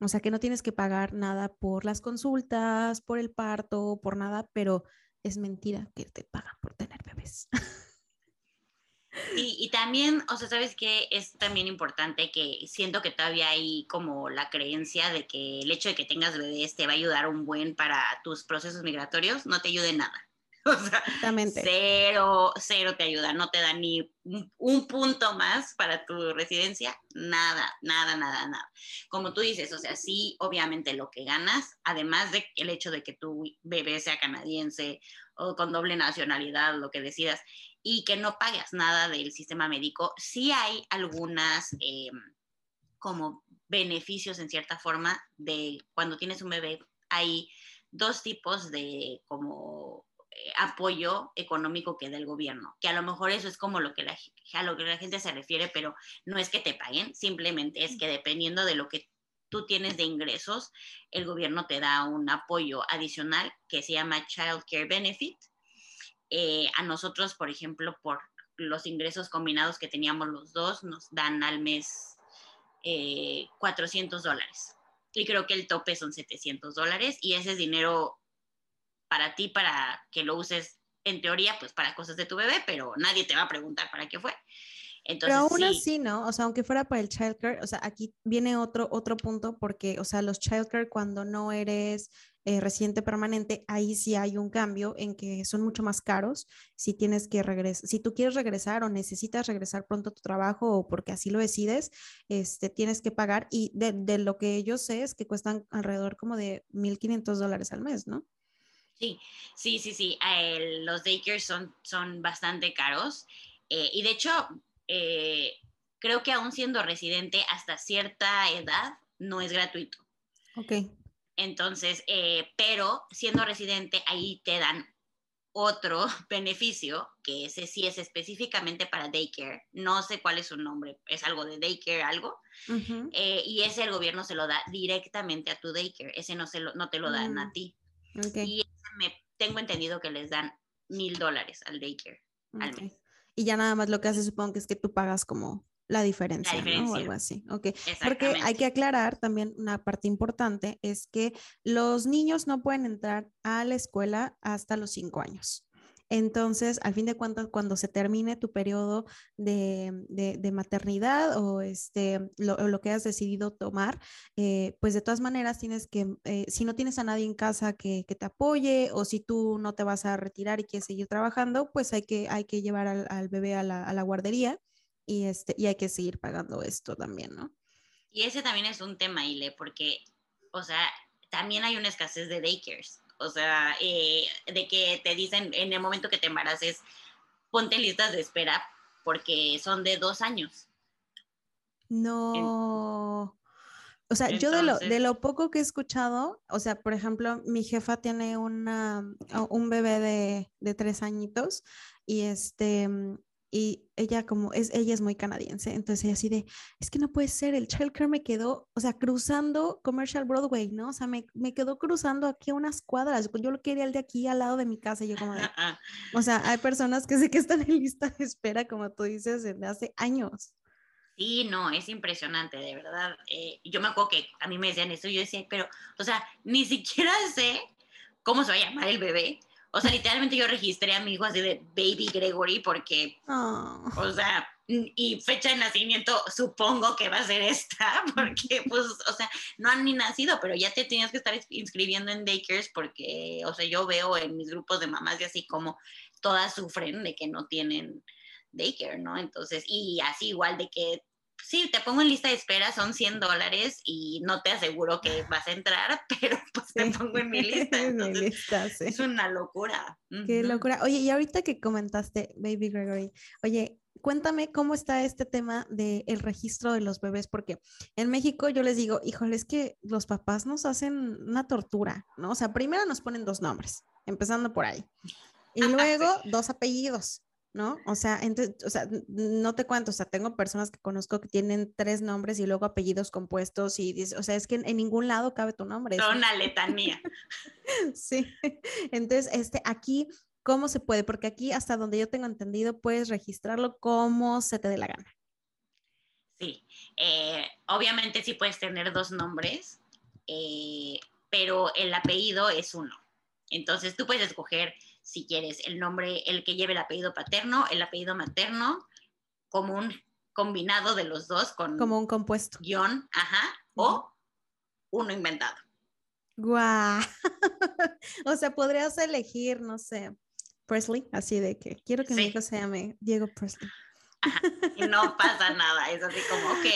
O sea, que no tienes que pagar nada por las consultas, por el parto, por nada, pero es mentira que te pagan por tener bebés. y también, o sea, sabes que es también importante que siento que todavía hay como la creencia de que el hecho de que tengas bebés te va a ayudar un buen para tus procesos migratorios, no te ayude en nada. O sea, Exactamente. cero, cero te ayuda, no te da ni un, punto más para tu residencia, nada, nada, nada, nada. Como tú dices, o sea, sí, obviamente lo que ganas, además del el hecho de que tu bebé sea canadiense o con doble nacionalidad, lo que decidas, y que no pagues nada del sistema médico, sí hay algunas eh, como beneficios en cierta forma de cuando tienes un bebé. Hay dos tipos de como eh, apoyo económico que da el gobierno, que a lo mejor eso es como lo que la, a lo que la gente se refiere, pero no es que te paguen, simplemente es que dependiendo de lo que tú tienes de ingresos, el gobierno te da un apoyo adicional que se llama Child Care Benefit, eh, a nosotros, por ejemplo, por los ingresos combinados que teníamos los dos, nos dan al mes 400 eh, dólares. Y creo que el tope son 700 dólares y ese es dinero para ti, para que lo uses en teoría, pues para cosas de tu bebé, pero nadie te va a preguntar para qué fue. Entonces, Pero aún así, ¿no? O sea, aunque fuera para el childcare, o sea, aquí viene otro, otro punto porque, o sea, los childcare cuando no eres eh, residente permanente, ahí sí hay un cambio en que son mucho más caros si tienes que regresar, si tú quieres regresar o necesitas regresar pronto a tu trabajo o porque así lo decides, este, tienes que pagar y de, de lo que yo sé es que cuestan alrededor como de 1.500 dólares al mes, ¿no? Sí, sí, sí, sí. Eh, los daycares son, son bastante caros. Eh, y de hecho, eh, creo que aún siendo residente hasta cierta edad no es gratuito. Ok. Entonces, eh, pero siendo residente ahí te dan otro beneficio, que ese sí es específicamente para daycare. No sé cuál es su nombre, es algo de daycare, algo. Eh, y ese el gobierno se lo da directamente a tu daycare, ese no, se lo, no te lo dan a mm. ti. Y me, tengo entendido que les dan mil dólares al daycare al mes y ya nada más lo que hace supongo que es que tú pagas como la diferencia, ¿no? O algo así. Ok. Porque hay que aclarar también una parte importante, es que los niños no pueden entrar a la escuela hasta los cinco años. Entonces, al fin de cuentas, cuando se termine tu periodo de, de, maternidad o este, lo, que has decidido tomar, eh, pues de todas maneras tienes que, eh, si no tienes a nadie en casa que, que, te apoye o si tú no te vas a retirar y quieres seguir trabajando, pues hay que, hay que llevar al, al bebé a la, a la, guardería y, este, y hay que seguir pagando esto también, ¿no? Y ese también es un tema, Ile, porque, o sea, también hay una escasez de daycares o sea, eh, de que te dicen en el momento que te embaraces, ponte listas de espera porque son de dos años. No. O sea, yo de lo, de lo poco que he escuchado, o sea, por ejemplo, mi jefa tiene una, un bebé de, de tres añitos y este, y ella como es ella es muy canadiense entonces ella así de es que no puede ser el childcare me quedó o sea cruzando commercial Broadway no o sea me, me quedó cruzando aquí unas cuadras yo lo quería el de aquí al lado de mi casa y yo como de, o sea hay personas que sé que están en lista de espera como tú dices desde hace años Sí, no, es impresionante, de verdad. Eh, yo me acuerdo que a mí me decían eso, yo decía, pero, o sea, ni siquiera sé cómo se va a llamar el bebé. O sea, literalmente yo registré a mi hijo así de Baby Gregory porque, oh. o sea, y fecha de nacimiento supongo que va a ser esta, porque pues, o sea, no han ni nacido, pero ya te tenías que estar inscribiendo en daycares porque, o sea, yo veo en mis grupos de mamás y así como todas sufren de que no tienen daycare, ¿no? Entonces, y así igual de que sí, te pongo en lista de espera, son 100 dólares y no te aseguro que vas a entrar, pero pues te pongo en mi lista. Es una locura. Qué locura. Oye, y ahorita que comentaste, Baby Gregory, oye, cuéntame cómo está este tema del el registro de los bebés, porque en México yo les digo, híjole, es que los papás nos hacen una tortura, ¿no? O sea, primero nos ponen dos nombres, empezando por ahí, y luego dos apellidos. ¿No? O sea, entonces, o sea, no te cuento, o sea, tengo personas que conozco que tienen tres nombres y luego apellidos compuestos y dices, o sea, es que en, ningún lado cabe tu nombre. Es una letanía. sí. Entonces, este, aquí, ¿cómo se puede? Porque aquí, hasta donde yo tengo entendido, puedes registrarlo como se te dé la gana. Sí, eh, obviamente sí puedes tener dos nombres, eh, pero el apellido es uno. Entonces tú puedes escoger si quieres, el nombre, el que lleve el apellido paterno, el apellido materno, como un combinado de los dos con... Como un compuesto. Guión, ajá, o uno inventado. Guau. o sea, podrías elegir, no sé, Presley, así de que quiero que mi hijo se llame Diego Presley. Ajá, y no pasa nada, es así como, ok.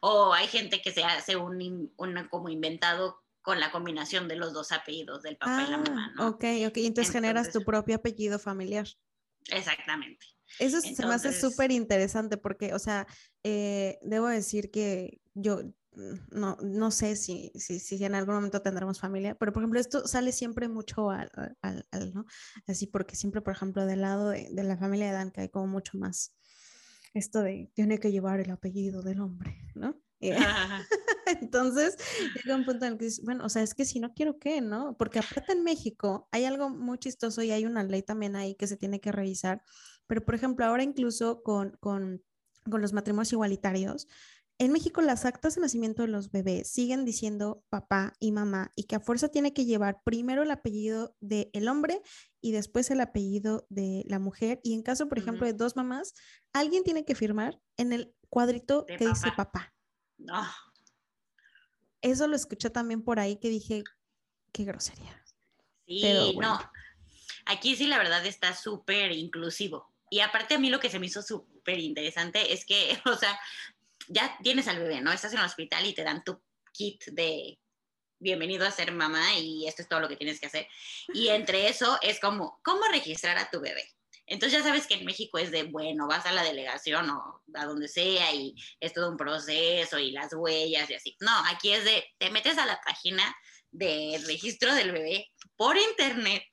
O hay gente que se hace un, un como inventado con la combinación de los dos apellidos del papá y la mamá, ¿no? Ok, ok, entonces, generas tu propio apellido familiar. Exactamente. Eso se me hace súper interesante porque, o sea, eh, debo decir que yo mm, no, no sé si, si, si, en algún momento tendremos familia, pero por ejemplo, esto sale siempre mucho al, al, al ¿no? Así porque siempre, por ejemplo, del lado de, de, la familia de Dan, que hay como mucho más esto de tiene que llevar el apellido del hombre, ¿no? Entonces, llega un punto en el que dices, bueno, o sea, es que si no quiero qué, ¿no? Porque aparte en México hay algo muy chistoso y hay una ley también ahí que se tiene que revisar, pero por ejemplo, ahora incluso con, con, con los matrimonios igualitarios, en México las actas de nacimiento de los bebés siguen diciendo papá y mamá y que a fuerza tiene que llevar primero el apellido del hombre y después el apellido de la mujer. Y en caso, por ejemplo, de dos mamás, alguien tiene que firmar en el cuadrito que dice papá. No. Eso lo escuché también por ahí que dije, qué grosería. Sí, no. Aquí sí la verdad está súper inclusivo. Y aparte a mí lo que se me hizo súper interesante es que, o sea, ya tienes al bebé, ¿no? Estás en el hospital y te dan tu kit de bienvenido a ser mamá y esto es todo lo que tienes que hacer. Y entre eso es como, ¿cómo registrar a tu bebé? Entonces ya sabes que en México es de, bueno, vas a la delegación o a donde sea y es todo un proceso y las huellas y así. No, aquí es de, te metes a la página de registro del bebé por internet,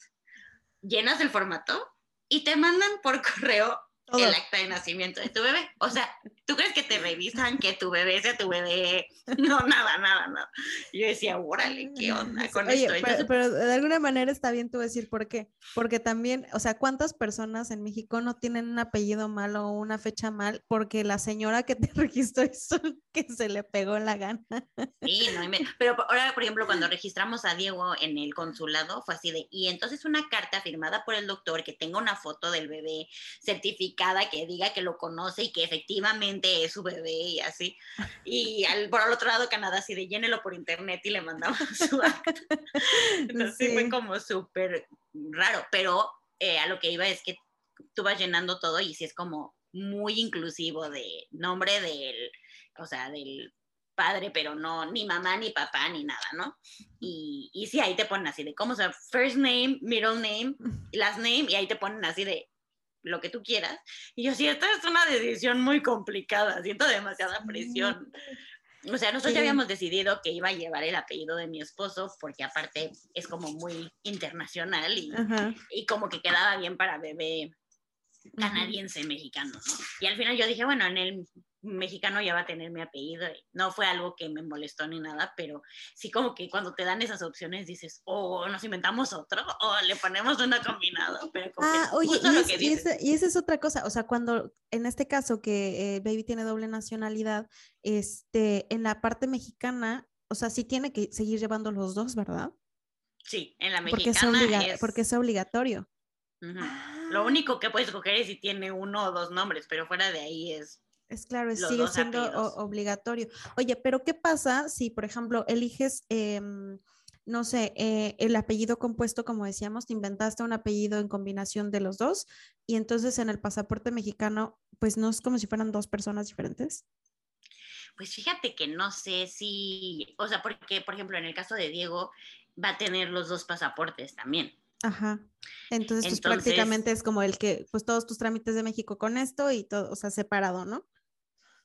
llenas el formato y te mandan por correo el acta de nacimiento de tu bebé. O sea, ¿tú crees que te revisan que tu bebé sea tu bebé? No, nada, nada, nada. Yo decía, órale, ¿qué onda con esto? Pero, pero, de alguna manera está bien tú decir por qué. Porque también, o sea, ¿cuántas personas en México no tienen un apellido mal o una fecha mal porque la señora que te registró hizo que se le pegó la gana? Sí, no, pero ahora, por ejemplo, cuando registramos a Diego en el consulado, fue así de, y entonces una carta firmada por el doctor que tenga una foto del bebé certificada que diga que lo conoce y que efectivamente es su bebé y así. Y al, por el otro lado, Canadá, así de llénelo por internet y le mandamos su acta. Entonces fue como súper raro, pero eh, a lo que iba es que tú vas llenando todo y si es como muy inclusivo de nombre del, o sea, del padre, pero no ni mamá, ni papá, ni nada, ¿no? Y, y sí, ahí te ponen así de cómo, o sea, first name, middle name, last name, y ahí te ponen así de lo que tú quieras. Y yo, sí, esta es una decisión muy complicada, siento demasiada presión. O sea, nosotros ya habíamos decidido que iba a llevar el apellido de mi esposo, porque aparte es como muy internacional y, y como que quedaba bien para bebé canadiense mexicano, ¿no? Y al final yo dije, bueno, en el mexicano ya va a tener mi apellido. No fue algo que me molestó ni nada, pero sí como que cuando te dan esas opciones dices, oh, nos inventamos otro, o le ponemos una combinado. Pero ah, oye, y, esa es otra cosa, o sea, cuando en este caso que eh, Baby tiene doble nacionalidad, este, en la parte mexicana, o sea, sí tiene que seguir llevando los dos, ¿verdad? Sí, en la mexicana es, porque es obligatorio. Lo único que puedes escoger es si tiene uno o dos nombres, pero fuera de ahí es es claro, sigue siendo obligatorio. Oye, pero ¿qué pasa si, por ejemplo, eliges, em, no sé, eh, el apellido compuesto, como decíamos, te inventaste un apellido en combinación de los dos y entonces en el pasaporte mexicano, pues no es como si fueran dos personas diferentes? Pues fíjate que no sé si, o sea, porque, por ejemplo, en el caso de Diego, va a tener los dos pasaportes también. Ajá. Entonces, pues prácticamente es como el que, pues todos tus trámites de México con esto y todo, o sea, separado, ¿no?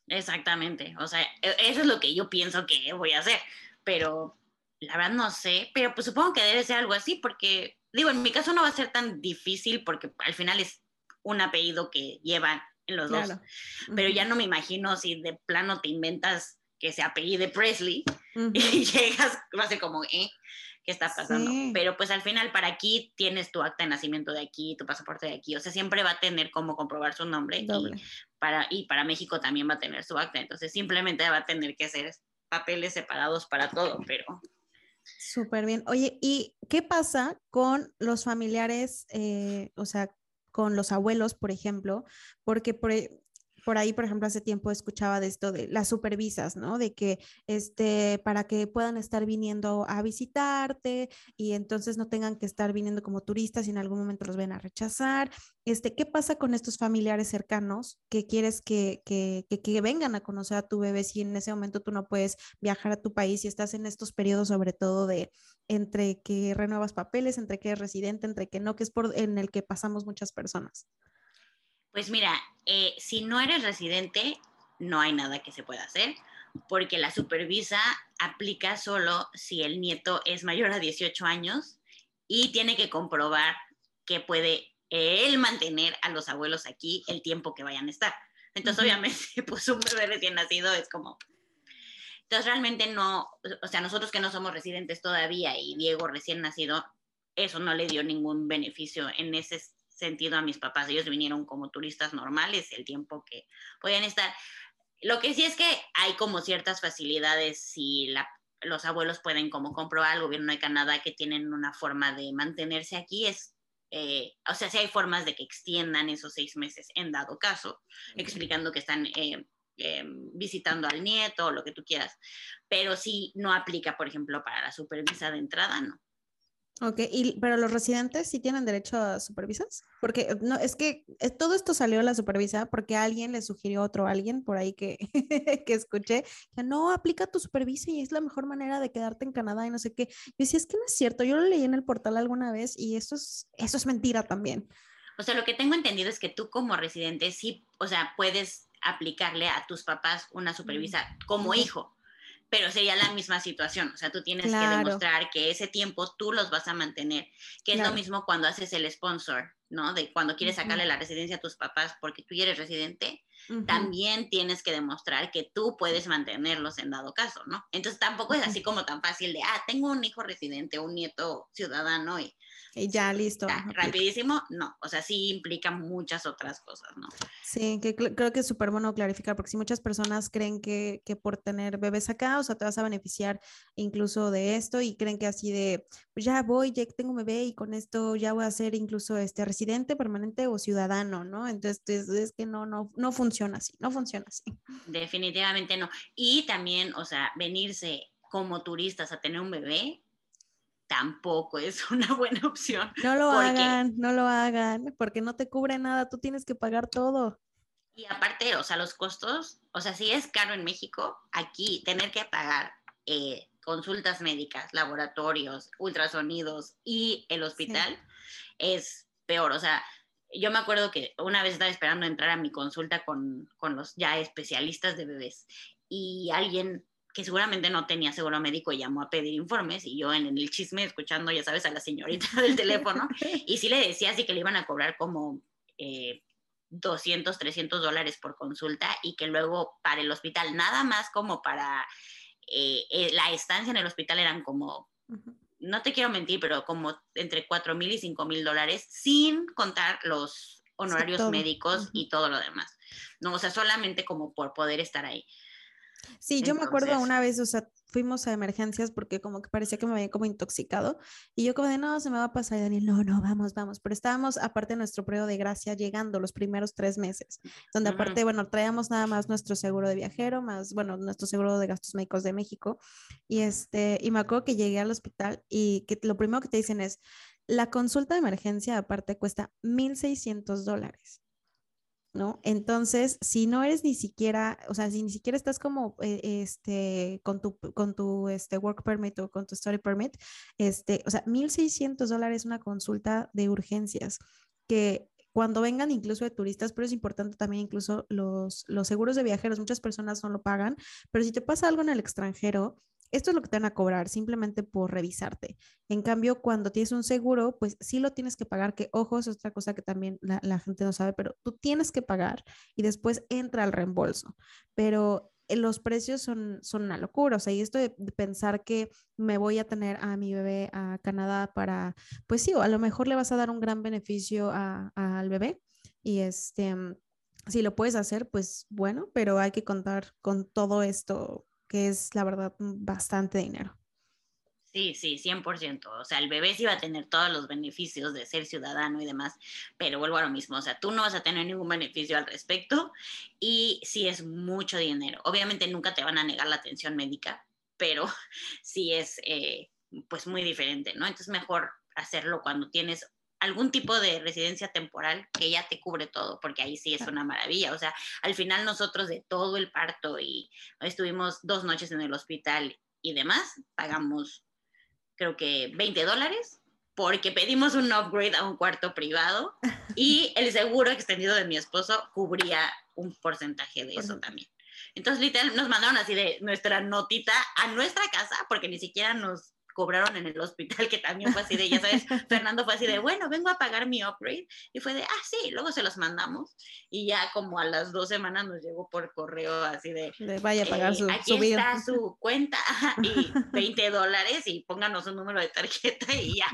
Exactamente, o sea, e, eso es lo que yo pienso que voy a hacer, pero la verdad no sé, pero pues supongo que debe ser algo así, porque digo, en mi caso no va a ser tan difícil porque al final es un apellido que llevan en los dos, pero ya no me imagino si de plano te inventas que se apellide Presley y llegas, va a ser como, ¿eh? qué está pasando. Pero pues al final para aquí tienes tu acta de nacimiento de aquí, tu pasaporte de aquí, o sea, siempre va a tener cómo comprobar su nombre y para, y para México también va a tener su acta, entonces simplemente va a tener que hacer papeles separados para todo, pero... Súper bien. Oye, ¿y qué pasa con los familiares, eh, o sea, con los abuelos, por ejemplo? Porque por, e, por ahí, por ejemplo, hace tiempo escuchaba de esto de las supervisas, ¿no? De que este, para que puedan estar viniendo a visitarte y entonces no tengan que estar viniendo como turistas y en algún momento los ven a rechazar. Este, ¿qué pasa con estos familiares cercanos que quieres que, que, que, vengan a conocer a tu bebé si en ese momento tú no puedes viajar a tu país y estás en estos periodos sobre todo de entre que renuevas papeles, entre que eres residente, entre que no, que es por en el que pasamos muchas personas? Pues mira, eh, si no eres residente, no hay nada que se pueda hacer, porque la supervisa aplica solo si el nieto es mayor a 18 años y tiene que comprobar que puede él mantener a los abuelos aquí el tiempo que vayan a estar. Entonces, obviamente, pues un bebé recién nacido es como... Entonces, realmente no, o sea, nosotros que no somos residentes todavía y Diego recién nacido, eso no le dio ningún beneficio en ese sentido a mis papás. Ellos vinieron como turistas normales el tiempo que podían estar. Lo que sí es que hay como ciertas facilidades si los abuelos pueden como comprobar, el gobierno de Canadá que tienen una forma de mantenerse aquí, es eh, o sea, si hay formas de que extiendan esos seis meses en dado caso, explicando que están eh, eh, visitando al nieto o lo que tú quieras, pero si no aplica, por ejemplo, para la supervisa de entrada, no. Ok, y, pero los residentes sí tienen derecho a supervisas, porque no, es que todo esto salió a la supervisa porque alguien le sugirió a otro alguien por ahí que, que escuché, que no, aplica tu supervisa y es la mejor manera de quedarte en Canadá y no sé qué. Yo decía, es que no es cierto, yo lo leí en el portal alguna vez y eso es, eso es mentira también. O sea, lo que tengo entendido es que tú como residente sí, o sea, puedes aplicarle a tus papás una supervisa como hijo pero sería la misma situación. O sea, tú tienes que demostrar que ese tiempo tú los vas a mantener, que es lo mismo cuando haces el sponsor, ¿no? De cuando quieres sacarle la residencia a tus papás porque tú ya eres residente, también tienes que demostrar que tú puedes mantenerlos en dado caso, ¿no? Entonces tampoco es así como tan fácil de, ah, tengo un hijo residente, un nieto ciudadano y y ya, listo. rapidísimo, no. O sea, sí implica muchas otras cosas, ¿no? Sí, que creo que es súper bueno clarificar, porque si muchas personas creen que, que, por tener bebés acá, o sea, te vas a beneficiar incluso de esto y creen que así de, pues ya voy, ya tengo un bebé y con esto ya voy a ser incluso este residente permanente o ciudadano, ¿no? Entonces, es, que no, no, no funciona así, no funciona así. Definitivamente no. Y también, o sea, venirse como turistas a tener un bebé, tampoco es una buena opción. No lo hagan, no lo hagan, porque no te cubre nada, tú tienes que pagar todo. Y aparte, o sea, los costos, o sea, si es caro en México, aquí tener que pagar eh, consultas médicas, laboratorios, ultrasonidos y el hospital es peor. O sea, yo me acuerdo que una vez estaba esperando entrar a mi consulta con, con los ya especialistas de bebés y alguien que seguramente no tenía seguro médico y llamó a pedir informes y yo en, el chisme escuchando, ya sabes, a la señorita del teléfono y sí le decía así que le iban a cobrar como 200, eh, 300 dólares por consulta y que luego para el hospital, nada más como para eh, eh, la estancia en el hospital eran como, no te quiero mentir, pero como entre 4 mil y 5 mil dólares sin contar los honorarios médicos y todo lo demás. No, o sea, solamente como por poder estar ahí. Sí, yo me acuerdo una vez, o sea, fuimos a emergencias porque como que parecía que me había como intoxicado y yo como de, no, se me va a pasar y Daniel, no, no, vamos, vamos, pero estábamos aparte de nuestro periodo de gracia llegando los primeros tres meses, donde aparte, bueno, traíamos nada más nuestro seguro de viajero, más, bueno, nuestro seguro de gastos médicos de México y este, y me acuerdo que llegué al hospital y que lo primero que te dicen es, la consulta de emergencia aparte cuesta 1.600 dólares. ¿No? Entonces, si no eres ni siquiera, o sea, si ni siquiera estás como eh, este, con tu, con tu este, work permit o con tu study permit, este, o sea, 1.600 dólares una consulta de urgencias que cuando vengan incluso de turistas, pero es importante también incluso los, los seguros de viajeros, muchas personas no lo pagan, pero si te pasa algo en el extranjero, esto es lo que te van a cobrar simplemente por revisarte. En cambio, cuando tienes un seguro, pues sí lo tienes que pagar, que ojo, es otra cosa que también la, gente no sabe, pero tú tienes que pagar y después entra el reembolso. Pero eh, los precios son, son una locura. O sea, y esto de, pensar que me voy a tener a mi bebé a Canadá para, pues sí, o a lo mejor le vas a dar un gran beneficio al bebé. Y este, si lo puedes hacer, pues bueno, pero hay que contar con todo esto que es la verdad bastante dinero. Sí, sí, 100%. O sea, el bebé sí va a tener todos los beneficios de ser ciudadano y demás, pero vuelvo a lo mismo. O sea, tú no vas a tener ningún beneficio al respecto y sí es mucho dinero. Obviamente nunca te van a negar la atención médica, pero sí es eh, pues muy diferente, ¿no? Entonces mejor hacerlo cuando tienes algún tipo de residencia temporal que ya te cubre todo, porque ahí sí es una maravilla. O sea, al final nosotros de todo el parto y estuvimos dos noches en el hospital y demás, pagamos creo que 20 dólares porque pedimos un upgrade a un cuarto privado y el seguro extendido de mi esposo cubría un porcentaje de eso también. Entonces, literal, nos mandaron así de nuestra notita a nuestra casa, porque ni siquiera nos cobraron en el hospital, que también fue así de, ya sabes, Fernando fue así de, bueno, vengo a pagar mi upgrade. Y fue de, ah, sí, luego se los mandamos. Y ya como a las dos semanas nos llegó por correo así de, vaya a pagar eh, su, aquí está su cuenta y 20 dólares y pónganos un número de tarjeta y ya.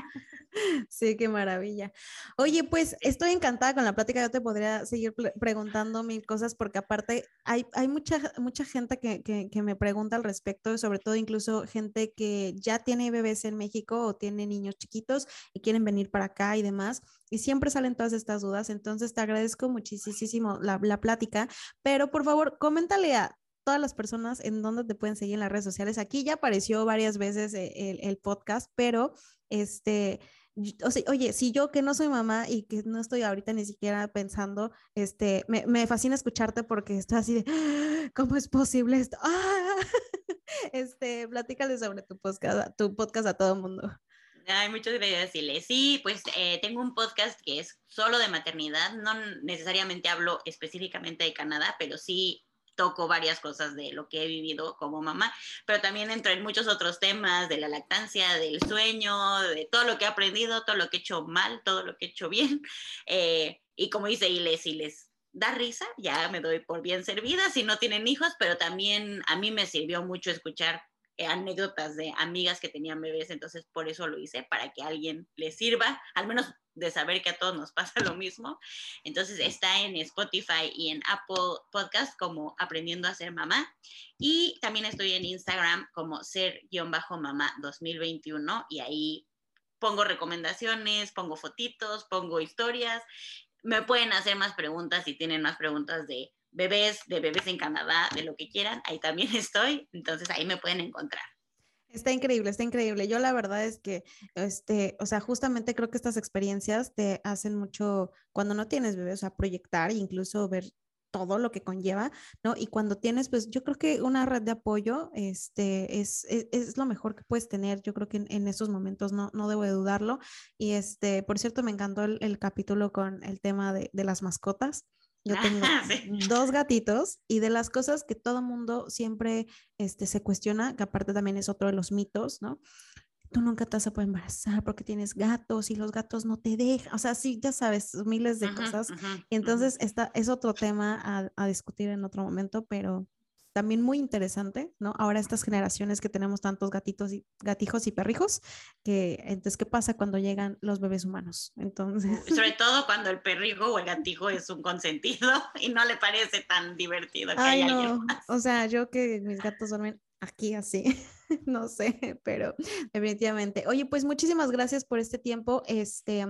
Sí, qué maravilla. Oye, pues estoy encantada con la plática. Yo te podría seguir preguntando mil cosas porque aparte hay, hay mucha, mucha gente que, que, me pregunta al respecto, sobre todo incluso gente que ya tiene bebés en México o tiene niños chiquitos y quieren venir para acá y demás. Y siempre salen todas estas dudas. Entonces te agradezco muchísimo la, la plática, pero por favor, coméntale a todas las personas en dónde te pueden seguir en las redes sociales. Aquí ya apareció varias veces eh, el, el podcast, pero este oye, si yo que no soy mamá y que no estoy ahorita ni siquiera pensando, este, me, fascina escucharte porque estoy así de, ah, ¿cómo es posible esto? ¡Ah! Este, platícale sobre tu podcast, tu podcast a todo mundo. Ay, muchas gracias, Sile. Sí, pues eh, tengo un podcast que es solo de maternidad. No necesariamente hablo específicamente de Canadá, pero sí toco varias cosas de lo que he vivido como mamá, pero también entro en muchos otros temas de la lactancia, del sueño, de todo lo que he aprendido, todo lo que he hecho mal, todo lo que he hecho bien. Eh, y como dice Iles, si les da risa, ya me doy por bien servida si no tienen hijos, pero también a mí me sirvió mucho escuchar anécdotas de amigas que tenían bebés, entonces por eso lo hice, para que a alguien le sirva, al menos de saber que a todos nos pasa lo mismo. Entonces está en Spotify y en Apple Podcast como Aprendiendo a ser mamá. Y también estoy en Instagram como ser-mamá 2021 y ahí pongo recomendaciones, pongo fotitos, pongo historias. Me pueden hacer más preguntas si tienen más preguntas de bebés, de bebés en Canadá, de lo que quieran, ahí también estoy, entonces ahí me pueden encontrar. Está increíble, está increíble. Yo la verdad es que, este, o sea, justamente creo que estas experiencias te hacen mucho, cuando no tienes bebés, o proyectar e incluso ver todo lo que conlleva, ¿no? Y cuando tienes, pues yo creo que una red de apoyo este, es, es, lo mejor que puedes tener, yo creo que en, en, esos momentos no, no debo de dudarlo. Y este, por cierto, me encantó el, el capítulo con el tema de, de las mascotas. Yo tengo dos gatitos y de las cosas que todo mundo siempre este, se cuestiona, que aparte también es otro de los mitos, ¿no? Tú nunca te vas a poder embarazar porque tienes gatos y los gatos no te dejan. O sea, sí, ya sabes, miles de cosas. y entonces esta es otro tema a, a discutir en otro momento, pero también muy interesante, ¿no? Ahora estas generaciones que tenemos tantos gatitos y gatijos y perrijos, que entonces, ¿qué pasa cuando llegan los bebés humanos? Entonces... Sobre todo cuando el perrijo o el gatijo es un consentido y no le parece tan divertido que Ay, no. O sea, yo que mis gatos duermen aquí así, no sé, pero definitivamente. Oye, pues muchísimas gracias por este tiempo. Este,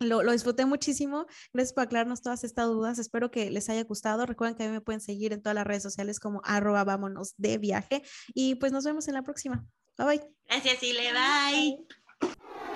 lo, lo, disfruté muchísimo. Gracias por aclararnos todas estas dudas. Espero que les haya gustado. Recuerden que a mí me pueden seguir en todas las redes sociales como arroba vámonos de viaje. Y pues nos vemos en la próxima. Bye bye. Gracias, Ile. bye.